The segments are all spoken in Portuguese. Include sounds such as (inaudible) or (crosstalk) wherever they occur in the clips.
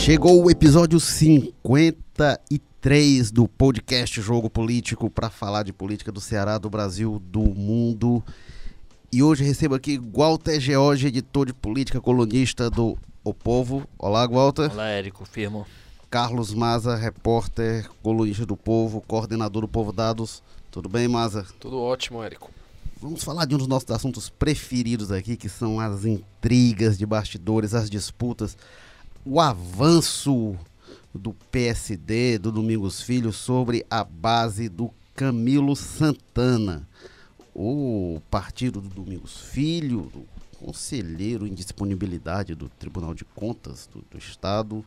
Chegou o episódio 53 do podcast Jogo Político para falar de política do Ceará, do Brasil, do mundo. E hoje recebo aqui Walter George, editor de política colunista do O Povo. Olá, Walter. Olá, Érico, firmo. Carlos Maza, repórter, colunista do Povo, coordenador do Povo Dados. Tudo bem, Maza? Tudo ótimo, Érico. Vamos falar de um dos nossos assuntos preferidos aqui, que são as intrigas de bastidores, as disputas, o avanço do PSD, do Domingos Filho, sobre a base do Camilo Santana. O partido do Domingos Filho, do conselheiro em disponibilidade do Tribunal de Contas do, do Estado,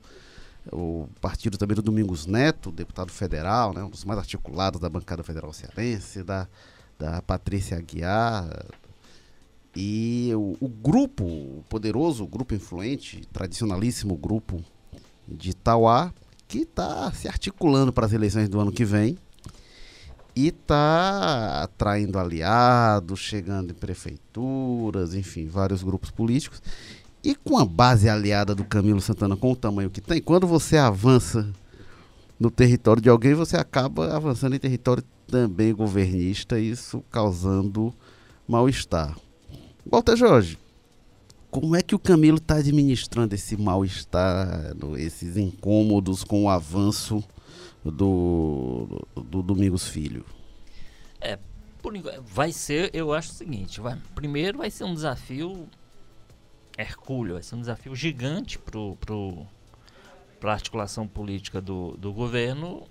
o partido também do Domingos Neto, deputado federal, né, um dos mais articulados da bancada federal cearense, da, da Patrícia Aguiar, e o, o, grupo, o poderoso grupo influente, tradicionalíssimo grupo de Itauá, que está se articulando para as eleições do ano que vem e está atraindo aliados, chegando em prefeituras, enfim, vários grupos políticos. E com a base aliada do Camilo Santana com o tamanho que tem, quando você avança no território de alguém, você acaba avançando em território também governista, isso causando mal-estar. Walter Jorge, como é que o Camilo está administrando esse mal-estar, esses incômodos com o avanço do, do Domingos Filho? É, por, vai ser, eu acho o seguinte, vai, primeiro vai ser um desafio hercúleo, vai ser um desafio gigante pro, pro, a articulação política do, do governo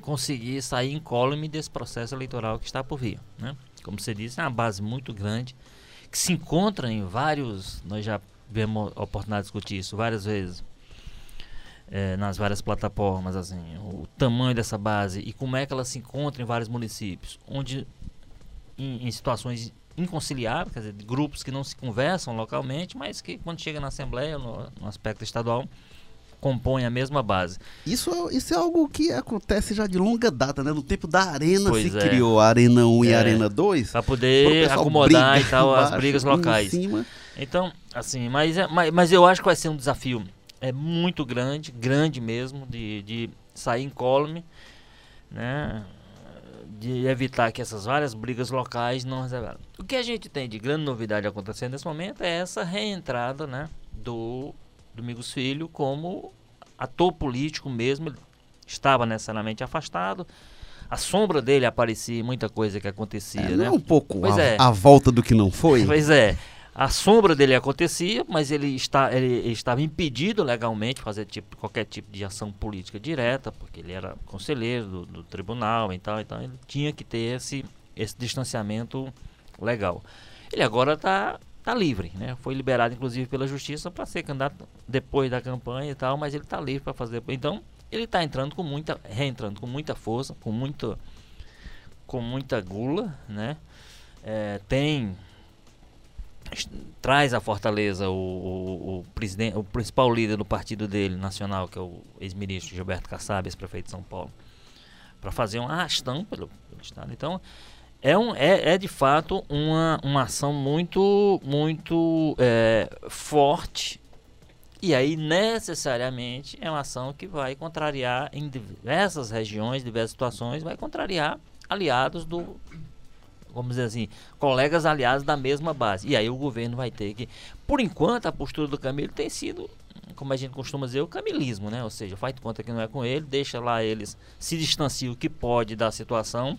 conseguir sair incólume desse processo eleitoral que está por vir. Né? Como você disse, é uma base muito grande que se encontra em vários. Nós já tivemos a oportunidade de discutir isso várias vezes é, nas várias plataformas, assim, o tamanho dessa base e como é que ela se encontra em vários municípios, onde em, em situações inconciliáveis, quer dizer, grupos que não se conversam localmente, mas que quando chega na Assembleia, no, no aspecto estadual, compõem a mesma base. Isso, é, isso é algo que acontece já de longa data, né? No tempo da Arena pois se é. criou a Arena 1 é, e a Arena 2. Para poder acomodar e tal as brigas locais. Então, assim, mas, é, mas, mas eu acho que vai ser um desafio é muito grande, grande mesmo, de, de sair incólume, né? De evitar que essas várias brigas locais não resolvam. O que a gente tem de grande novidade acontecendo nesse momento é essa reentrada, né? Do Domingos Filho como ator político mesmo, ele estava necessariamente afastado. A sombra dele aparecia muita coisa que acontecia, é, né? É um pouco a, é. a, volta do que não foi. (laughs) Pois é. A sombra dele acontecia, mas ele, está, ele, ele estava impedido legalmente de fazer tipo, qualquer tipo de ação política direta, porque ele era conselheiro do, do tribunal e tal, então ele tinha que ter esse, esse distanciamento legal. Ele agora está está livre, né? Foi liberado inclusive pela justiça para ser candidato depois da campanha e tal, mas ele está livre para fazer. Então ele está entrando com muita, reentrando com muita força, com muita, com muita gula, né? É, tem traz a Fortaleza o, o, o, presidente, o principal líder do partido dele nacional, que é o ex-ministro Gilberto Kassab, ex-prefeito de São Paulo, para fazer um arrastão pelo, pelo estado. Então é, um, é, é de fato uma, uma ação muito, muito é, forte. E aí, necessariamente, é uma ação que vai contrariar em diversas regiões, diversas situações, vai contrariar aliados do, vamos dizer assim, colegas aliados da mesma base. E aí o governo vai ter que. Por enquanto, a postura do Camilo tem sido, como a gente costuma dizer, o camilismo, né? Ou seja, faz conta que não é com ele, deixa lá eles se distanciam o que pode da situação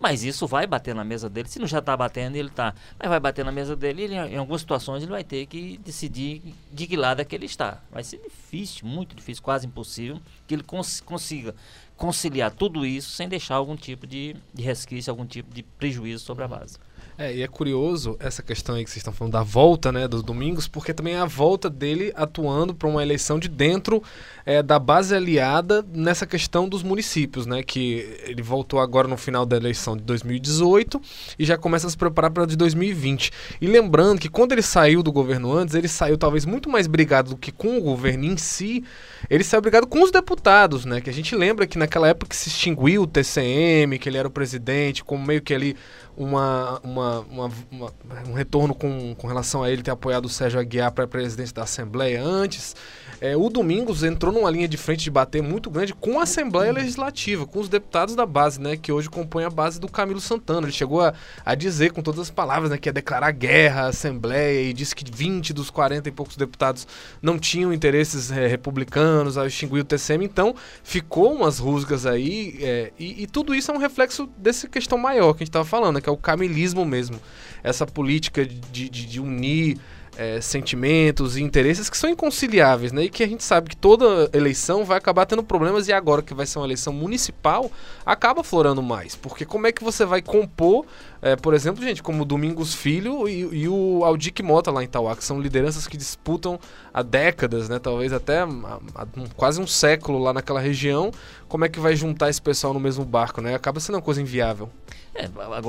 mas isso vai bater na mesa dele. Se não já está batendo, ele está. Mas vai bater na mesa dele em algumas situações ele vai ter que decidir de que lado é que ele está. Vai ser difícil, muito difícil, quase impossível, que ele cons consiga conciliar tudo isso sem deixar algum tipo de, de resquício, algum tipo de prejuízo sobre a base. É, e é curioso essa questão aí que vocês estão falando da volta, né, dos domingos, porque também é a volta dele atuando para uma eleição de dentro é, da base aliada nessa questão dos municípios, né, que ele voltou agora no final da eleição de 2018 e já começa a se preparar para de 2020. E lembrando que quando ele saiu do governo antes, ele saiu talvez muito mais brigado do que com o governo em si, ele saiu brigado com os deputados, né, que a gente lembra que naquela época se extinguiu o TCM, que ele era o presidente, como meio que ali uma, uma uma, uma, um retorno com, com relação a ele ter apoiado o Sérgio Aguiar para presidente da Assembleia antes. É, o Domingos entrou numa linha de frente de bater muito grande com a Assembleia Legislativa, com os deputados da base, né? Que hoje compõem a base do Camilo Santana. Ele chegou a, a dizer com todas as palavras, né? Que ia declarar guerra à Assembleia e disse que 20 dos 40 e poucos deputados não tinham interesses é, republicanos ao extinguir o TCM. Então, ficou umas rusgas aí é, e, e, tudo isso é um reflexo dessa questão maior que a gente estava falando, né, que é o camilismo mesmo. Essa política de, de, de unir é, sentimentos e interesses que são inconciliáveis, né? E que a gente sabe que toda eleição vai acabar tendo problemas e agora que vai ser uma eleição municipal, acaba florando mais. Porque como é que você vai compor, é, por exemplo, gente, como Domingos Filho e, e o Aldic Mota lá em Tauá, que são lideranças que disputam há décadas, né? Talvez até há, há quase um século lá naquela região. Como é que vai juntar esse pessoal no mesmo barco, né? Acaba sendo uma coisa inviável. É,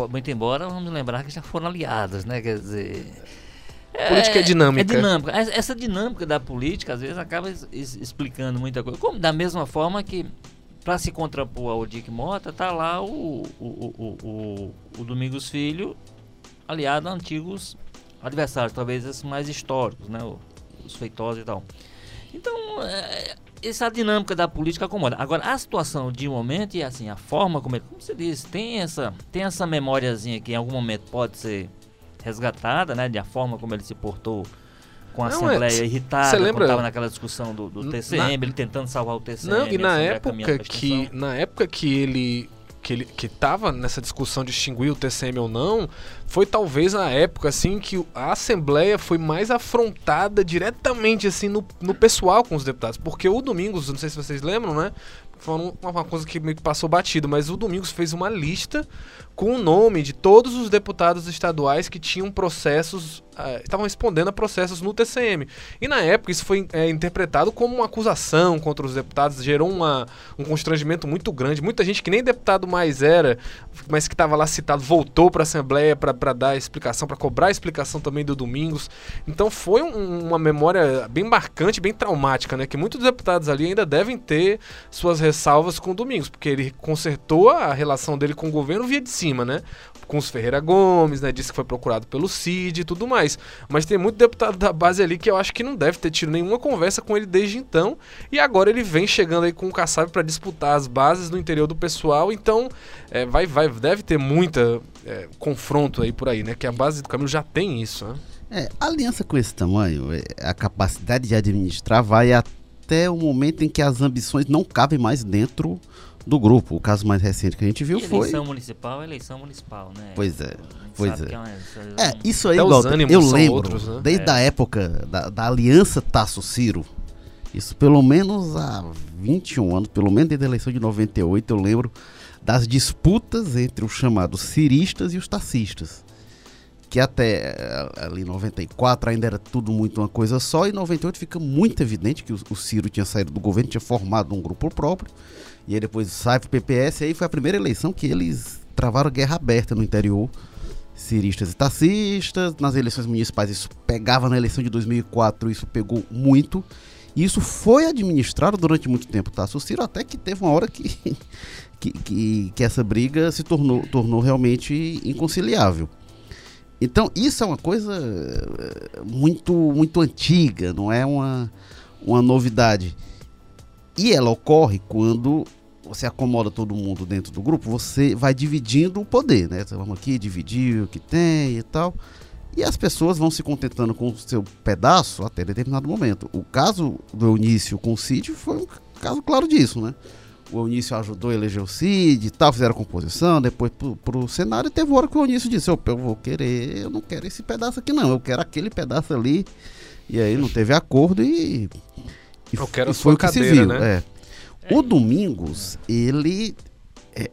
muito embora, vamos lembrar que já foram aliadas, né? Quer dizer Política é, é dinâmica. É dinâmica. Essa dinâmica da política, às vezes, acaba explicando muita coisa. Como da mesma forma que, para se contrapor ao Dick Mota, tá lá o, o, o, o, Domingos Filho, aliado a antigos adversários, talvez esses mais históricos, né? Os feitosos e tal. Então, é, essa dinâmica da política acomoda. Agora, a situação de momento e assim, a forma como ele, como você disse, tem essa, tem essa memóriazinha que em algum momento pode ser resgatada, né? De a forma como ele se portou com a não, Assembleia é, irritada, lembra estava naquela discussão do, do TCM, na, ele tentando salvar o TCM. Não, e na época que na época que ele que ele que estava nessa discussão de extinguir o TCM ou não, foi talvez a época assim que a Assembleia foi mais afrontada diretamente assim no, no pessoal com os deputados, porque o Domingos, não sei se vocês lembram, né? Foi uma coisa que meio que passou batido, mas o Domingos fez uma lista com o nome de todos os deputados estaduais que tinham processos, estavam respondendo a processos no TCM. E na época isso foi é, interpretado como uma acusação contra os deputados, gerou uma, um constrangimento muito grande. Muita gente que nem deputado mais era, mas que estava lá citado, voltou para a Assembleia para dar explicação, para cobrar explicação também do Domingos. Então foi um, uma memória bem marcante, bem traumática, né? Que muitos deputados ali ainda devem ter suas ressalvas com o Domingos, porque ele consertou a relação dele com o governo via de cima, né? Com os Ferreira Gomes, né? Disse que foi procurado pelo CID e tudo mais. Mas tem muito deputado da base ali que eu acho que não deve ter tido nenhuma conversa com ele desde então. E agora ele vem chegando aí com o Kassab para disputar as bases no interior do pessoal. Então, é, vai, vai, deve ter muita é, confronto aí por aí, né? Que a base do Camilo já tem isso, né? É, aliança com esse tamanho, é, a capacidade de administrar vai até o momento em que as ambições não cabem mais dentro do grupo. O caso mais recente que a gente viu eleição foi. Eleição municipal é eleição municipal, né? Pois é. Pois é. É, uma, é, isso aí, igual, eu lembro, outros, né? desde é. a época da, da aliança Tasso-Ciro, isso pelo menos há 21 anos, pelo menos desde a eleição de 98, eu lembro das disputas entre os chamados ciristas e os taxistas. Que até eh, ali 94 ainda era tudo muito uma coisa só, e em 98 fica muito evidente que o, o Ciro tinha saído do governo, tinha formado um grupo próprio e aí depois sai pro PPS, e aí foi a primeira eleição que eles travaram guerra aberta no interior. Ciristas e taxistas, nas eleições municipais isso pegava na eleição de 2004, isso pegou muito. E isso foi administrado durante muito tempo, tá? Ciro até que teve uma hora que, (laughs) que, que, que, essa briga se tornou, tornou realmente inconciliável. Então, isso é uma coisa eh, muito, muito antiga, não é uma, uma novidade. E ela ocorre quando você acomoda todo mundo dentro do grupo, você vai dividindo o poder, né? Vamos aqui dividir o que tem e tal. E as pessoas vão se contentando com o seu pedaço até determinado momento. O caso do Eunício com o Cid foi um caso claro disso, né? O Eunício ajudou a eleger o Cid e tal, fizeram a composição, depois pro, pro cenário, e teve hora que o Eunício disse, eu, eu vou querer, eu não quero esse pedaço aqui não, eu quero aquele pedaço ali. E aí não teve acordo e... e eu quero e foi o que cadeira, se viu, né? É. O Domingos, ele, é,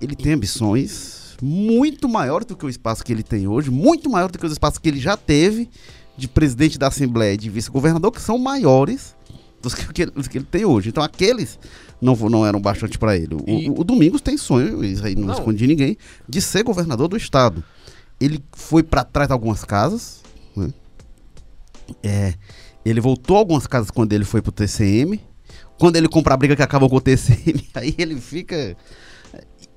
ele tem ambições muito maiores do que o espaço que ele tem hoje, muito maior do que os espaços que ele já teve de presidente da Assembleia e de vice-governador, que são maiores dos que, que, que, ele tem hoje. Então aqueles não, não eram bastante para ele. O, e... o, Domingos tem sonho, isso aí não, não. esconde ninguém, de ser governador do estado. Ele foi para trás de algumas casas, né? é, ele voltou algumas casas quando ele foi para o TCM, quando ele compra a briga que acaba com o TCM, (laughs) aí ele fica.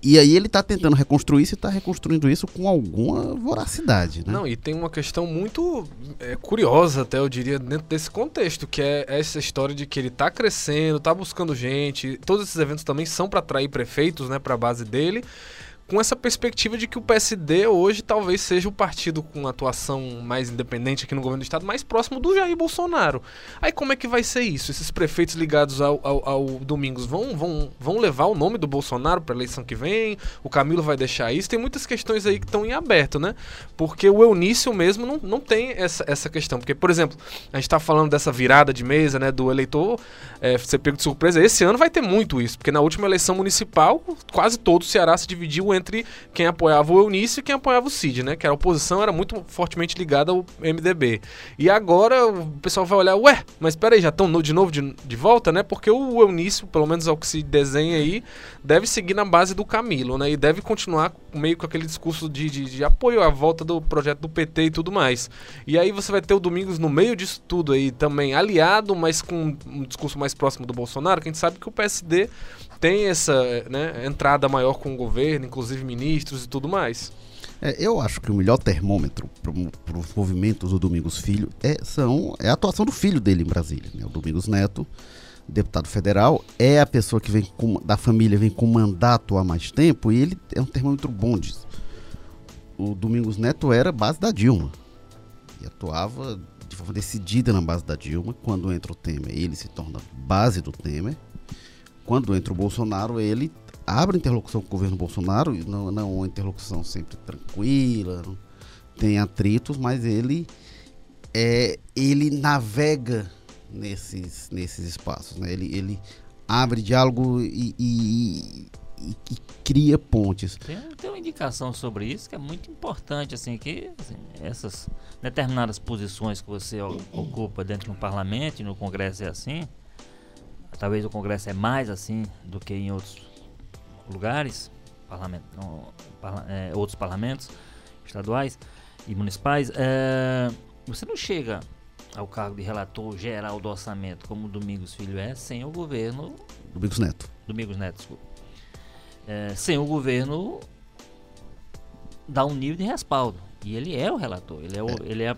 e aí ele está tentando reconstruir isso e está reconstruindo isso com alguma voracidade, né? Não, e tem uma questão muito é, curiosa, até eu diria, dentro desse contexto, que é essa história de que ele está crescendo, está buscando gente, todos esses eventos também são para atrair prefeitos, né, para a base dele com essa perspectiva de que o PSD hoje talvez seja o partido com atuação mais independente aqui no governo do estado, mais próximo do Jair Bolsonaro. Aí como é que vai ser isso? Esses prefeitos ligados ao, ao, ao Domingos vão, vão, vão levar o nome do Bolsonaro para a eleição que vem? O Camilo vai deixar isso? Tem muitas questões aí que estão em aberto, né? Porque o Eunício mesmo não, não tem essa, essa questão. Porque, por exemplo, a gente está falando dessa virada de mesa, né, do eleitor é, ser pego de surpresa. Esse ano vai ter muito isso, porque na última eleição municipal, quase todo o Ceará se dividiu entre quem apoiava o Eunício e quem apoiava o Cid, né? Que a oposição era muito fortemente ligada ao MDB. E agora o pessoal vai olhar, ué, mas peraí, já estão de novo de, de volta, né? Porque o Eunício, pelo menos ao que se desenha aí, deve seguir na base do Camilo, né? E deve continuar meio com aquele discurso de, de, de apoio à volta do projeto do PT e tudo mais. E aí você vai ter o Domingos no meio disso tudo aí também aliado, mas com um discurso mais próximo do Bolsonaro, que a gente sabe que o PSD tem essa né, entrada maior com o governo, inclusive ministros e tudo mais. É, eu acho que o melhor termômetro para os movimentos do Domingos Filho é, são, é a atuação do filho dele em Brasília. Né? O Domingos Neto, deputado federal, é a pessoa que vem com, da família vem com mandato há mais tempo e ele é um termômetro bom disso. O Domingos Neto era base da Dilma e atuava de forma decidida na base da Dilma. Quando entra o Temer, ele se torna base do Temer quando entra o Bolsonaro, ele abre interlocução com o governo Bolsonaro, não, não uma interlocução sempre tranquila, tem atritos, mas ele é, ele navega nesses, nesses espaços, né? ele, ele abre diálogo e, e, e, e cria pontes. Tem, tem, uma indicação sobre isso que é muito importante, assim, que assim, essas determinadas posições que você ocupa dentro do parlamento e no Congresso é assim, Talvez o Congresso é mais assim do que em outros lugares, parlamento, não, parla, é, outros parlamentos estaduais e municipais. É, você não chega ao cargo de relator geral do orçamento, como o Domingos Filho é, sem o governo. Domingos Neto. Domingos Neto, desculpa. É, sem o governo dar um nível de respaldo. E ele é o relator. Ele é, o, é. Ele é,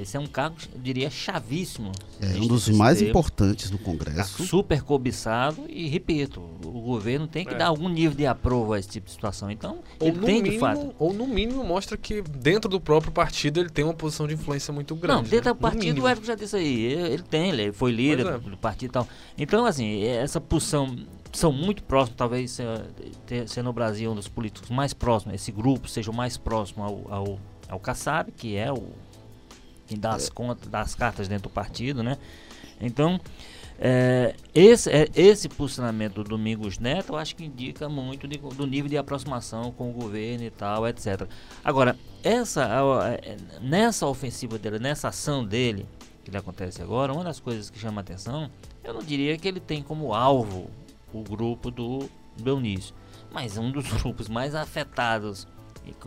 esse é um cargo, eu diria, chavíssimo. É um dos mais importantes do Congresso. Tá super cobiçado e, repito, o governo tem que é. dar algum nível de aprovo a esse tipo de situação. Então, ou ele tem mínimo, de fato. Ou no mínimo mostra que dentro do próprio partido ele tem uma posição de influência muito grande. Não, dentro né? do partido o Érico já disse aí. Ele tem, ele foi líder é. do partido e tal. Então, assim, essa posição são muito próximos, talvez ser no Brasil um dos políticos mais próximos, esse grupo seja o mais próximo ao, ao é o Kassab, que é o quem dá as é. contas, dá as cartas dentro do partido, né? Então, é, esse, é, esse posicionamento do Domingos Neto, eu acho que indica muito de, do nível de aproximação com o governo e tal, etc. Agora, essa, nessa ofensiva dele, nessa ação dele, que acontece agora, uma das coisas que chama atenção, eu não diria que ele tem como alvo o grupo do Belnício, mas um dos (laughs) grupos mais afetados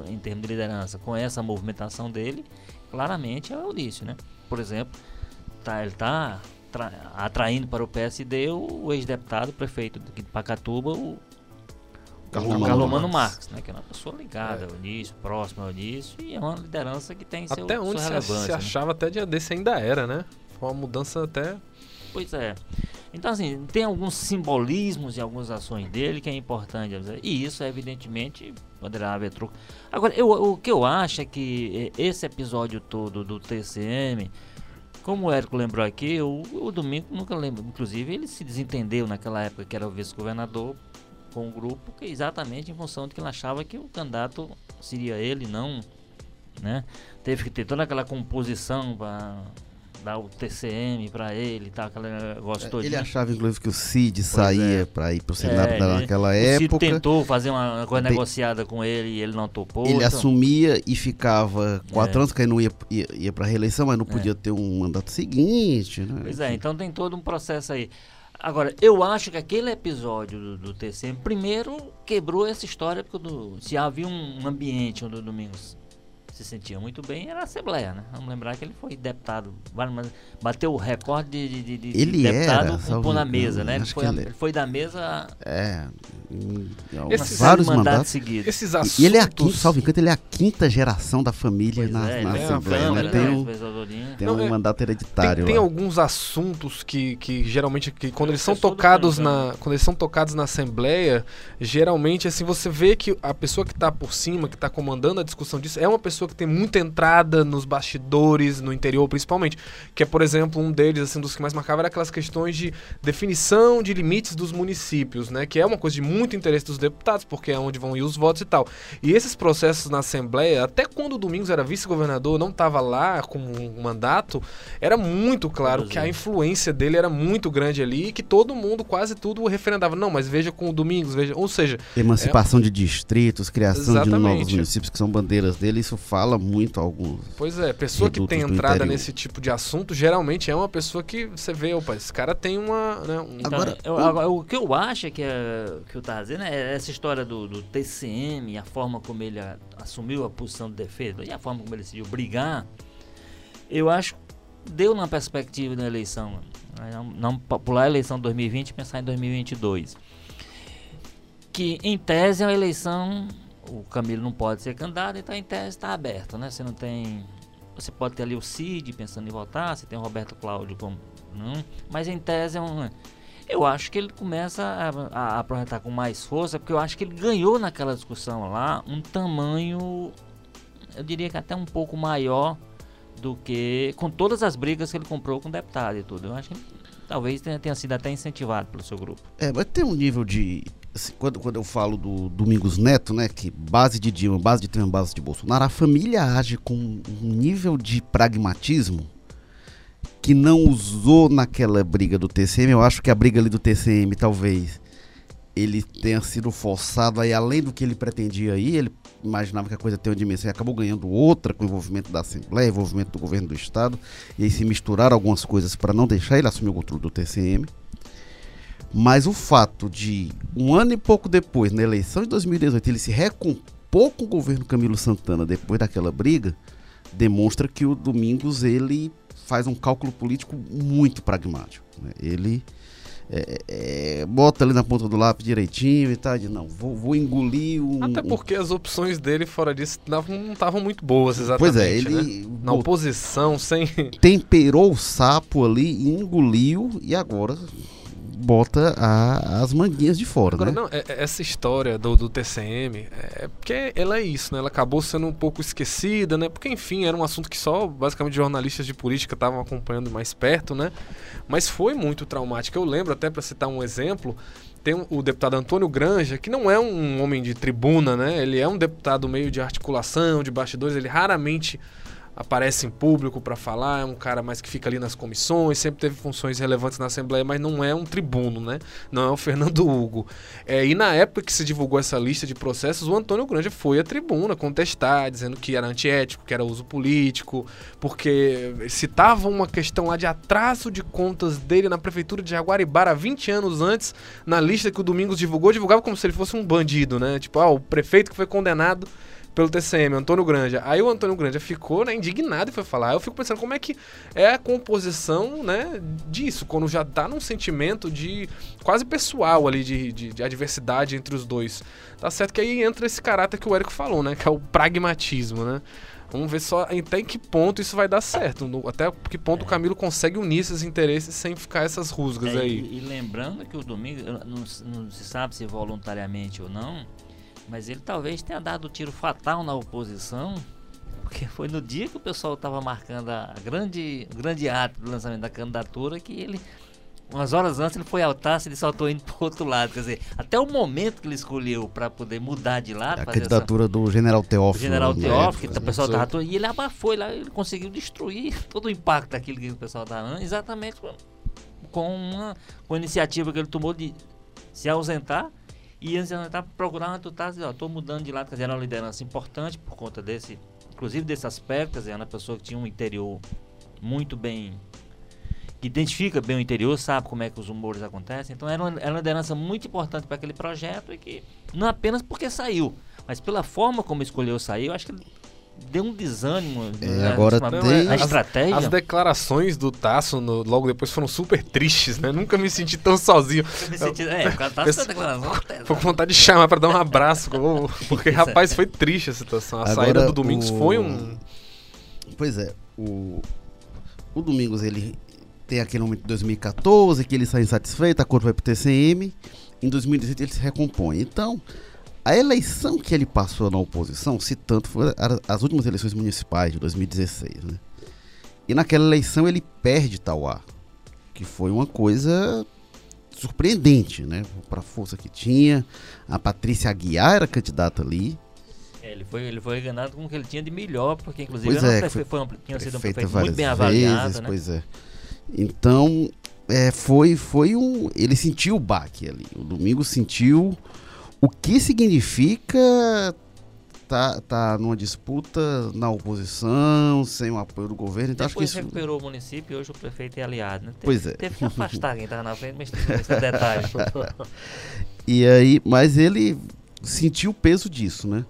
em termos de liderança, com essa movimentação dele, claramente é o Eunício, né? Por exemplo, tá, ele está atraindo para o PSD o, o ex-deputado, prefeito de Pacatuba, o Carlomano Marques, né? Que é uma pessoa ligada é. ao início, próxima ao início, e é uma liderança que tem até seu, onde sua relevância. Se, né? achava até dia desse ainda era, né? Foi uma mudança até. Pois é. Então, assim, tem alguns simbolismos e algumas ações dele que é importante. E isso, evidentemente, poderá haver truque. Agora, eu, o que eu acho é que esse episódio todo do TCM, como o Érico lembrou aqui, o, o Domingo nunca lembro. Inclusive, ele se desentendeu naquela época que era o vice-governador com o grupo, que é exatamente em função de que ele achava que o candidato seria ele, não. Né? Teve que ter toda aquela composição para dar o TCM para ele e tal, aquele negócio todo. Ele achava, inclusive, que o Cid pois saía é. para ir para o Senado é, naquela ele, época. O Cid tentou fazer uma coisa negociada com ele e ele não topou. Ele então... assumia e ficava quatro é. anos, que aí não ia, ia, ia para reeleição, mas não podia é. ter um mandato seguinte. Né? Pois é, então tem todo um processo aí. Agora, eu acho que aquele episódio do, do primeiro, quebrou essa história, porque do, se havia um ambiente onde o Domingos se sentia muito bem era a Assembleia, né? Vamos lembrar que ele foi deputado, bateu o recorde de, de, de ele deputado era, pôr na mesa, né? Ele foi, ele... ele foi, da mesa é, esses vários mandatos seguidos. Esses assuntos... E ele é a quinta, salvo ele é a quinta geração da família na, é, na é Assembleia, né? Tem um, tem Não, um é, mandato hereditário. Tem, tem, alguns assuntos que, que geralmente, que quando eles são tocados na, quando eles são tocados na Assembleia, geralmente assim você vê que a pessoa que está por cima, que está comandando a discussão disso, é uma pessoa que tem muita entrada nos bastidores, no interior principalmente, que é por exemplo um deles, assim, dos que mais marcava era aquelas questões de definição de limites dos municípios, né? Que é uma coisa de muito interesse dos deputados, porque é onde vão ir os votos e tal. E esses processos na Assembleia, até quando o Domingos era vice-governador, não estava lá com um mandato, era muito claro que a influência dele era muito grande ali e que todo mundo, quase tudo, referendava. Não, mas veja com o Domingos, veja. Ou seja. Emancipação é... de distritos, criação Exatamente. de novos municípios que são bandeiras dele, isso fala muito alguns. Pois é, pessoa que tem entrada nesse tipo de assunto geralmente é uma pessoa que você vê, opa, esse cara tem uma. Né, um... Agora, eu, agora, o que eu acho é que, é, que eu tava dizendo é essa história do, do TCM, a forma como ele a, assumiu a posição de defesa e a forma como ele decidiu brigar, eu acho deu na perspectiva da eleição. Né, não, não pular a eleição de 2020 e pensar em 2022. Que em tese é uma eleição, o Camilo não pode ser candidato, então em tese está aberto, né? Você não tem. Você pode ter ali o Cid pensando em votar, você tem o Roberto Cláudio como. Não, mas em tese é um. Eu acho que ele começa a, a apresentar com mais força, porque eu acho que ele ganhou naquela discussão lá um tamanho, eu diria que até um pouco maior do que com todas as brigas que ele comprou com o deputado e tudo. Eu acho que talvez tenha, tenha sido até incentivado pelo seu grupo. É, mas tem um nível de. Assim, quando, quando eu falo do Domingos Neto, né, que base de Dilma, base de Trump, base de Bolsonaro, a família age com um nível de pragmatismo que não usou naquela briga do TCM. Eu acho que a briga ali do TCM talvez ele tenha sido forçado aí além do que ele pretendia aí, ele imaginava que a coisa tem uma dimensão e acabou ganhando outra com o envolvimento da Assembleia, envolvimento do governo do Estado, e aí se misturaram algumas coisas para não deixar ele assumir o controle do TCM. Mas o fato de, um ano e pouco depois, na eleição de 2018, ele se recompor com o governo Camilo Santana depois daquela briga, demonstra que o Domingos ele faz um cálculo político muito pragmático. Né? Ele é, é, bota ali na ponta do lápis direitinho e tal, de não, vou, vou engolir um. Até porque as opções dele fora disso não estavam muito boas, exatamente. Pois é, ele. Né? Na oposição, sem. Temperou o sapo ali, engoliu e agora bota a, as manguinhas de fora, Agora, né? Não, é, é essa história do, do TCM, é porque ela é isso, né? Ela acabou sendo um pouco esquecida, né? Porque, enfim, era um assunto que só, basicamente, jornalistas de política estavam acompanhando mais perto, né? Mas foi muito traumático. Eu lembro, até para citar um exemplo, tem o deputado Antônio Granja, que não é um homem de tribuna, né? Ele é um deputado meio de articulação, de bastidores, ele raramente aparece em público para falar, é um cara mais que fica ali nas comissões, sempre teve funções relevantes na Assembleia, mas não é um tribuno, né? Não é o Fernando Hugo. É, e na época que se divulgou essa lista de processos, o Antônio Grande foi à tribuna contestar, dizendo que era antiético, que era uso político, porque citava uma questão lá de atraso de contas dele na prefeitura de Jaguaribara 20 anos antes, na lista que o Domingos divulgou, divulgava como se ele fosse um bandido, né? Tipo, ah, o prefeito que foi condenado pelo TCM, Antônio Granja. Aí o Antônio Granja ficou né, indignado e foi falar. Eu fico pensando como é que é a composição né, disso, quando já dá num sentimento de quase pessoal ali, de, de, de, adversidade entre os dois. Tá certo que aí entra esse caráter que o Érico falou, né? Que é o pragmatismo, né? Vamos ver só até em que ponto isso vai dar certo. Até que ponto é. o Camilo consegue unir esses interesses sem ficar essas rusgas é, aí. E, e, lembrando que o domingo, não, não se sabe se voluntariamente ou não, mas ele talvez tenha dado o tiro fatal na oposição, porque foi no dia que o pessoal estava marcando a grande, grande ato do lançamento da candidatura que ele, umas horas antes, ele foi ao taça e saltou indo para o outro lado. Quer dizer, até o momento que ele escolheu para poder mudar de lado. A candidatura essa, do General Teófilo. General né? Teófilo, que o pessoal estava. E ele abafou, lá, ele conseguiu destruir todo o impacto daquilo que o pessoal estava exatamente com, com uma, com a iniciativa que ele tomou de se ausentar e antes de tá procurando, tu tá ó, tô mudando de lado, quer dizer, era uma liderança importante por conta desse, inclusive desse aspecto, quer dizer, era uma pessoa que tinha um interior muito bem que identifica bem o interior, sabe como é que os humores acontecem. Então era uma, era uma liderança muito importante para aquele projeto e que não apenas porque saiu, mas pela forma como escolheu sair, eu acho que deu um desânimo. É, né, agora uma- tem- a As- estratégia. As declarações do Tasso no- logo depois foram super tristes, né? Nunca me senti tão sozinho. Eu me senti- é, o cara tá Esse- com declaração Foi com vontade de chamar pra dar um abraço. (laughs) Porque, é- rapaz, foi triste a situação. A Agora, saída do Domingos o- foi um. Pois é, o, o Domingos ele tem aquele momento de 2014 que ele sai insatisfeito, a corte vai pro TCM, em 2018 ele se recompõe. Então, a eleição que ele passou na oposição, se tanto, foi as últimas eleições municipais de 2016, né? E naquela eleição ele perde Tauá, que foi uma coisa surpreendente, né? Para a força que tinha, a Patrícia Aguiar era candidata ali, É, ele, foi, ele foi enganado com o que ele tinha de melhor, porque inclusive Pois é, foi foi um- tinha sido um prefeito muito bem vezes, avaliado, né? Pois é. Então, é, foi, foi um. Ele sentiu o baque ali. O Domingo sentiu o que significa tá, tá numa disputa na oposição, sem o apoio do governo. Então, acho que isso. recuperou o município e hoje o prefeito é aliado, né? Teve, Pois é. teve que afastar quem estava na frente, mas esse detalhe. (laughs) E aí, mas ele sentiu o peso disso, né?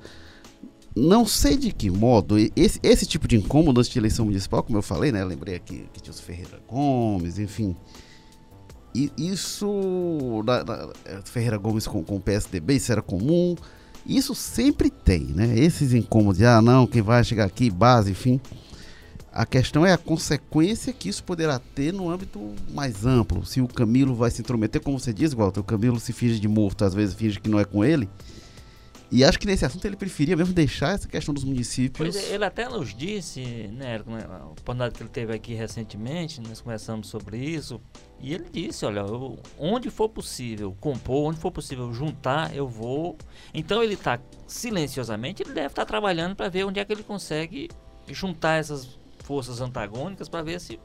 Não sei de que modo, esse, esse tipo de incômodo antes de eleição municipal, como eu falei, né? Lembrei aqui que tinha os Ferreira Gomes, enfim. Isso, na- na- eh, Ferreira Gomes com, com o PSDB, isso era comum. Isso sempre tem, né? Esses incômodos de, ah, não, quem vai chegar aqui, base, enfim. A questão é a consequência que isso poderá ter no âmbito mais amplo. Se o Camilo vai se intrometer, como você diz, Walter, o Camilo se finge de morto, às vezes finge que não é com ele. E acho que nesse assunto ele preferia mesmo deixar essa questão dos municípios. Pois é, ele até nos disse, né, Érico, né, a oportunidade que ele teve aqui recentemente, nós conversamos sobre isso, e ele disse, olha, eu- onde for possível compor, onde for possível juntar, eu vou. Então ele está silenciosamente, ele deve estar trabalhando para ver onde é que ele consegue juntar essas forças antagônicas para ver se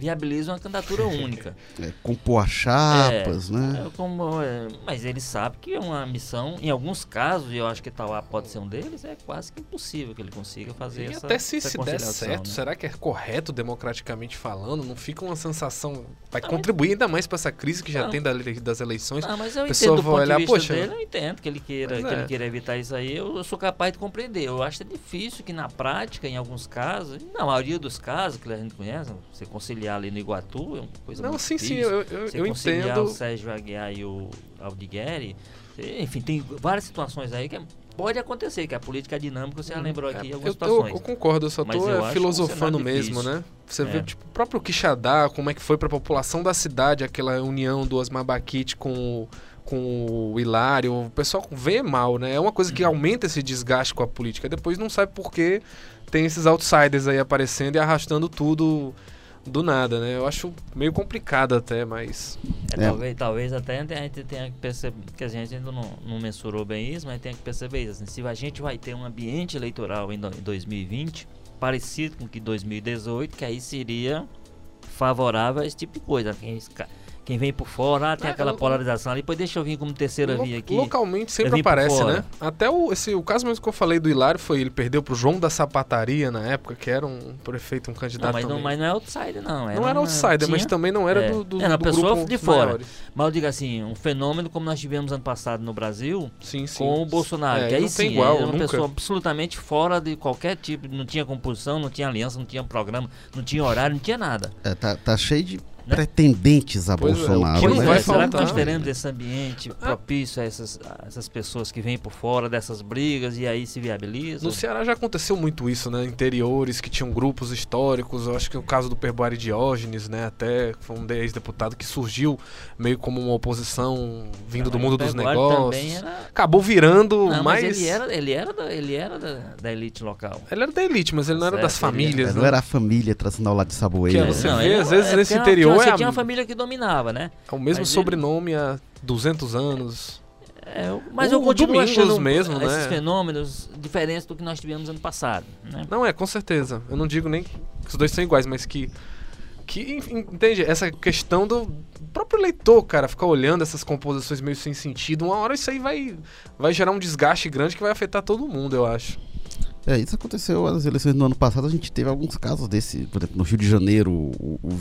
viabiliza uma candidatura (laughs) única. É, compor as chapas, né? É como, é, mas ele sabe que é uma missão, em alguns casos, e eu acho que Tauá pode ser um deles, é quase que impossível que ele consiga fazer E essa até se, essa se der certo, né? será que é correto democraticamente falando? Não fica uma sensação. Vai Não, contribuir ainda mais pra essa crise que já Não. tem da- das eleições. Ah, mas eu pessoa entendo do vai ponto olhar, de vista "Poxa, dele, eu entendo que ele queira, que é. ele queira evitar isso aí, eu, eu sou capaz de compreender. Eu acho que é difícil que na prática, em alguns casos, na maioria dos casos que a gente conhece, você conciliar ali no Iguatu é uma coisa Não, muito sim, sim, difícil. eu, eu, Você eu conciliar entendo. o Sérgio Aguiar e o Aldigueri, enfim, tem várias situações aí que é- pode acontecer, que a política é dinâmica, você já lembrou aqui É, algumas eu, situações. eu concordo, eu só tô eu é, filosofando mesmo, né? Você É. vê, tipo, o próprio Quixadá, como é que foi pra população da cidade, aquela união do Osmar Baquite com o, com o Hilário, o pessoal vê mal, né? É uma coisa Uhum. que aumenta esse desgaste com a política. Depois não sabe por que tem esses outsiders aí aparecendo e arrastando tudo do nada, né? Eu acho meio complicado até, mas... É, É. Talvez, talvez até a gente tenha que perceber, que a gente ainda não, não mensurou bem isso, mas tem que perceber isso. Assim, se a gente vai ter um ambiente eleitoral em, do- em 2020 parecido com o que 2018, que aí seria favorável a esse tipo de coisa. Quem, quem vem por fora, ah, tem É, aquela eu- polarização ali, depois deixa eu vir como terceira Lo- via aqui. Localmente sempre aparece, né? Até o, esse, o caso mesmo que eu falei do Hilário foi ele perdeu pro João da Sapataria na época, que era um prefeito, um candidato Não, mas, não, também. mas não é outsider, não. não era uma- outsider, mas tinha- também não era é. do, do, Era uma do pessoa grupo de fora. maiores. Mas eu digo assim, um fenômeno como nós tivemos ano passado no Brasil, Sim, sim. com o Bolsonaro. É, que aí não sim, tem igual, era uma nunca. pessoa absolutamente fora de qualquer tipo, não tinha composição, não tinha aliança, não tinha programa, não tinha horário, não tinha nada. É, tá, tá cheio de Né? pretendentes a Pois é, o Bolsonaro. que não né? vai é, será que nós teremos esse ambiente Ah. propício a essas, a essas pessoas que vêm por fora dessas brigas e aí se viabilizam? No Ceará já aconteceu muito isso, né? Interiores que tinham grupos históricos. Eu acho que o caso do Perboari Diógenes, né? Até foi um ex-deputado que surgiu meio como uma oposição vindo do mundo dos negócios. também era- Acabou virando Não, mais. mas ele era, ele era, da, ele era da, da elite local. Ele era da elite, mas ele não era Certo, das ele era- famílias, Não né? era a família tradicional lá de Saboeira. Que é né? você Não, vê, às vezes, é nesse interior Você é a- tinha uma família que dominava, né? É o mesmo Mas ele- sobrenome há 200 anos. É, eu- mas O eu continuo Domingos achando mesmo, esses né? fenômenos diferentes do que nós tivemos ano passado. Né? Não, é, com certeza. Eu não digo nem que os dois são iguais, mas que. Que, entende? Essa questão do próprio leitor, cara, ficar olhando essas composições meio sem sentido, uma hora isso aí vai, vai gerar um desgaste grande que vai afetar todo mundo, eu acho. É, isso aconteceu nas eleições do ano passado. A gente teve alguns casos desse. Por exemplo, no Rio de Janeiro, o, o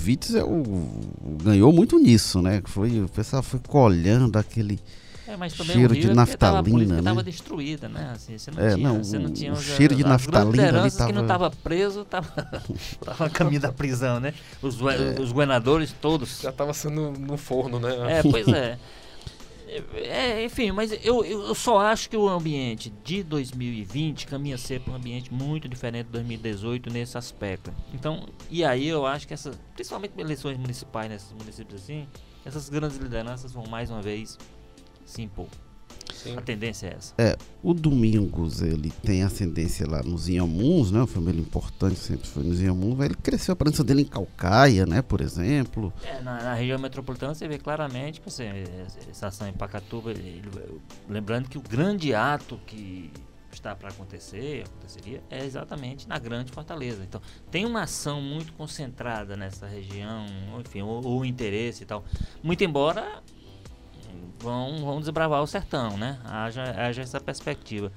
o- ganhou muito nisso, né? Foi, o pessoal ficou olhando aquele. É, mas cheiro de é tava, naftalina, estava né? destruída, né? Assim, você não É, tinha, não, você não o- tinha o os- cheiro de naftalina ali lideranças que não tava- estava preso, tava, (laughs) tava a caminho da prisão, né? Os, É. os governadores todos. Já tava sendo no forno, né? É, pois é. (laughs) É, enfim, mas eu, eu só acho que o ambiente de 2020 caminha ser para um ambiente muito diferente de 2018 nesse aspecto. Então, e aí eu acho que essas, principalmente eleições municipais nesses municípios assim, essas grandes lideranças vão mais uma vez se impor. Sim. A tendência é essa. O Domingos, ele tem ascendência lá nos Inhamuns, né? Uma família importante, sempre foi nos Inhamuns. mas Ele cresceu a presença dele em Calcaia, né? Por exemplo. É, na, na região metropolitana você vê claramente, tipo assim, essa ação em Pacatuba, ele- ele- lembrando que o grande ato que está para acontecer, aconteceria, é exatamente na grande Fortaleza. Então, tem uma ação muito concentrada nessa região, enfim, o, o interesse e tal. Muito embora vão, vão desbravar o sertão, né? Haja, haja essa perspectiva.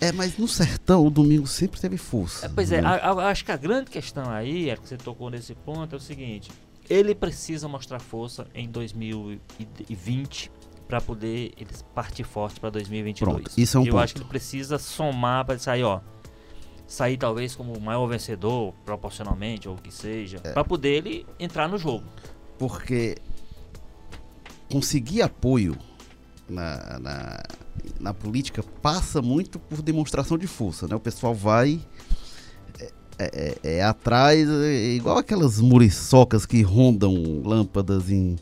É, mas no sertão o Domingos sempre teve força. É, pois é, né? a- a- acho que a grande questão aí, é que você tocou nesse ponto, é o seguinte: ele precisa mostrar força em 2020 para poder partir forte para 2022. Pronto, isso é um Eu ponto. acho que ele precisa somar para sair, ó. Sair talvez como o maior vencedor, proporcionalmente, ou o que seja, É. para poder ele entrar no jogo. Porque conseguir apoio na, na, na política passa muito por demonstração de força, né? O pessoal vai é, é- é atrás, é igual aquelas muriçocas que rondam lâmpadas em,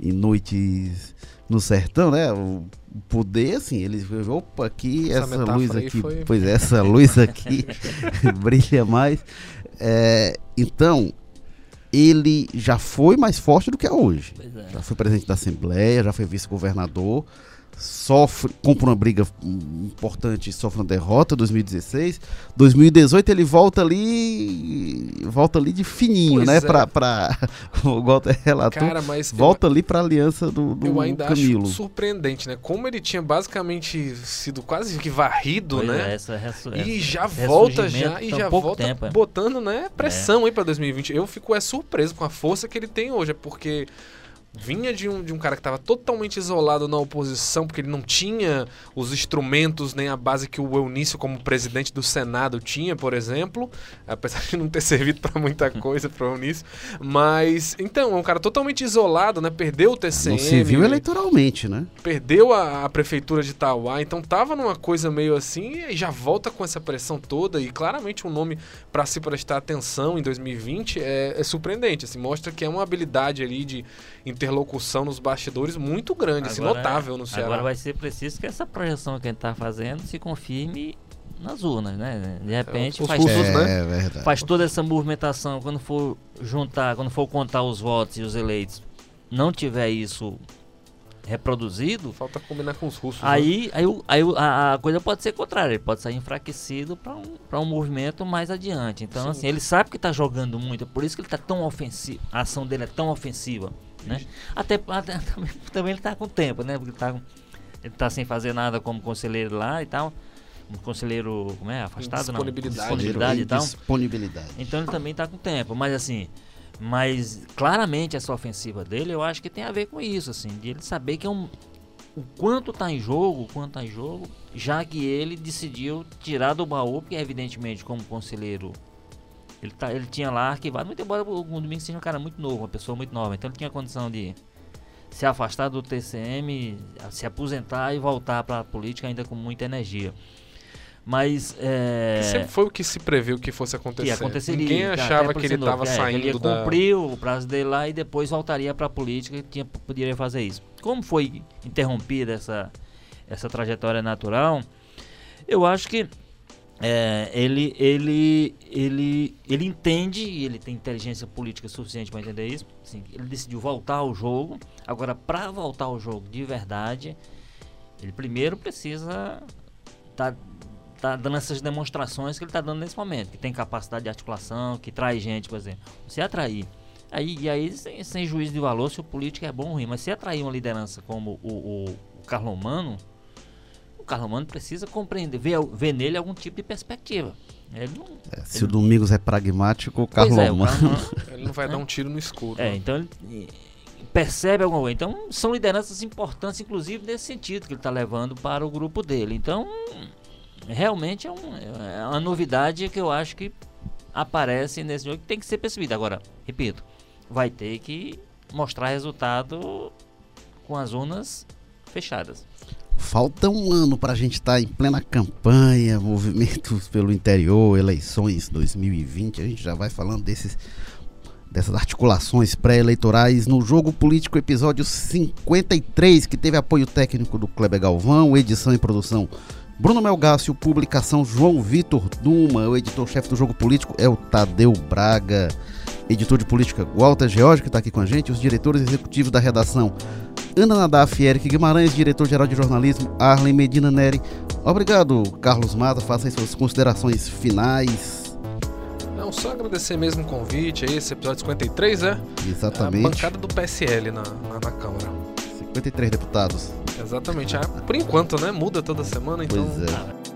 em noites no sertão, né? O poder, assim, eles opa, aqui Essa essa, luz aqui, foi- pois é, essa luz aqui (laughs) brilha mais. É, então, ele já foi mais forte do que é hoje. Pois é. Já foi presidente da Assembleia, já foi vice-governador, sofre, compra uma briga importante e sofre uma derrota 2016. 2018 ele volta ali, volta ali de fininho, Pois né? é. Pra, pra, (laughs) o Walter relatou, Cara, mas eu- volta ali pra aliança do, do Eu ainda Camilo. acho surpreendente, né? Como ele tinha basicamente sido quase que varrido, Pois né? é, essa ressu- E essa- já volta já e já pouco volta tempo, é. botando, né, pressão aí pra 2020. Eu fico é surpreso com a força que ele tem hoje, é porque vinha de um, de um cara que estava totalmente isolado na oposição, porque ele não tinha os instrumentos nem a base que o Eunício, como presidente do Senado, tinha, por exemplo, apesar de não ter (laughs) servido para muita coisa para o Eunício. Mas, então, é um cara totalmente isolado, né? Perdeu o TCM. Não se viu eleitoralmente, né? perdeu a, a prefeitura de Itauá, então tava numa coisa meio assim e já volta com essa pressão toda e claramente um nome para se prestar atenção em 2020 é, é surpreendente, assim, mostra que é uma habilidade ali de interlocução nos bastidores muito grande, assim, Agora- notável no Ceará. Agora vai ser preciso que essa projeção que a gente está fazendo se confirme nas urnas, né? De repente os faz, russos, todo- né? É verdade. faz toda essa movimentação, quando for juntar, quando for contar os votos e os eleitos, não tiver isso reproduzido, Falta combinar com os russos. né? aí, aí, o- aí o- a, a coisa pode ser contrária, ele pode sair enfraquecido para um, pra um movimento mais adiante. Então, Sim. assim, ele sabe que está jogando muito, é por isso que ele está tão ofensivo, a ação dele é tão ofensiva, né? Até, (laughs) até- também, também ele está com tempo, né? Porque ele tá, ele tá sem fazer nada como conselheiro lá e tal, um conselheiro, como é, afastado, não? Disponibilidade. Disponibilidade e tal. Disponibilidade. Então ele também tá com tempo, mas assim, mas claramente essa ofensiva dele, eu acho que tem a ver com isso, assim, de ele saber que é um o quanto tá em jogo, o quanto tá em jogo, já que ele decidiu tirar do baú, porque evidentemente como conselheiro ele, tá, ele tinha lá arquivado, muito embora o o Domingos seja um cara muito novo, uma pessoa muito nova, então ele tinha condição de se afastar do TCM, se aposentar e voltar para a política ainda com muita energia. Mas é, sempre foi o que se previu que fosse acontecer. que aconteceria. Ninguém achava que ele estava é, saindo ele ia da... cumprir o prazo dele lá e depois voltaria para a política e tinha, poderia fazer isso. Como foi interrompida essa, essa trajetória natural, eu acho que é, ele, ele, ele, ele entende, e ele tem inteligência política suficiente para entender isso. assim, ele decidiu voltar ao jogo. Agora, para voltar ao jogo de verdade, ele primeiro precisa tá, tá dando essas demonstrações que ele está dando nesse momento, que tem capacidade de articulação, que traz gente, por exemplo. Se atrair. Aí, e aí, sem, sem juízo de valor, se o político é bom ou ruim, mas se atrair uma liderança como o, o, o Carlomano, o Carlomano precisa compreender, ver, ver nele algum tipo de perspectiva. Ele não, É, se o Domingos é pragmático, o é, Carlomano. Carlomano- (laughs) Ele não vai dar um tiro no escuro. é, né? então ele- percebe alguma coisa. Então, são lideranças importantes, inclusive, nesse sentido que ele está levando para o grupo dele. Então, realmente é, um, é uma novidade que eu acho que aparece nesse jogo que tem que ser percebida. Agora, repito, vai ter que mostrar resultado com as urnas fechadas. Falta um ano para a gente estar tá em plena campanha, movimentos (laughs) pelo interior, eleições 2020. A gente já vai falando desses, dessas articulações pré-eleitorais no Jogo Político, episódio 53, que teve apoio técnico do Kleber Galvão, edição e produção Bruno Melgácio, publicação João Vitor Duma, o editor-chefe do Jogo Político é o Tadeu Braga, editor de política Walter George, que está aqui com a gente, os diretores executivos da redação Ana Nadaf, Eric Guimarães, diretor-geral de jornalismo Arlen Medina Neri. Obrigado, Carlos Mata, faça aí suas considerações finais. Não, só agradecer mesmo o convite, esse episódio 53, é? Exatamente. A bancada do PSL na, na, na Câmara. 53 deputados. Exatamente. Ah, por enquanto, né? Muda toda semana, então. Pois é.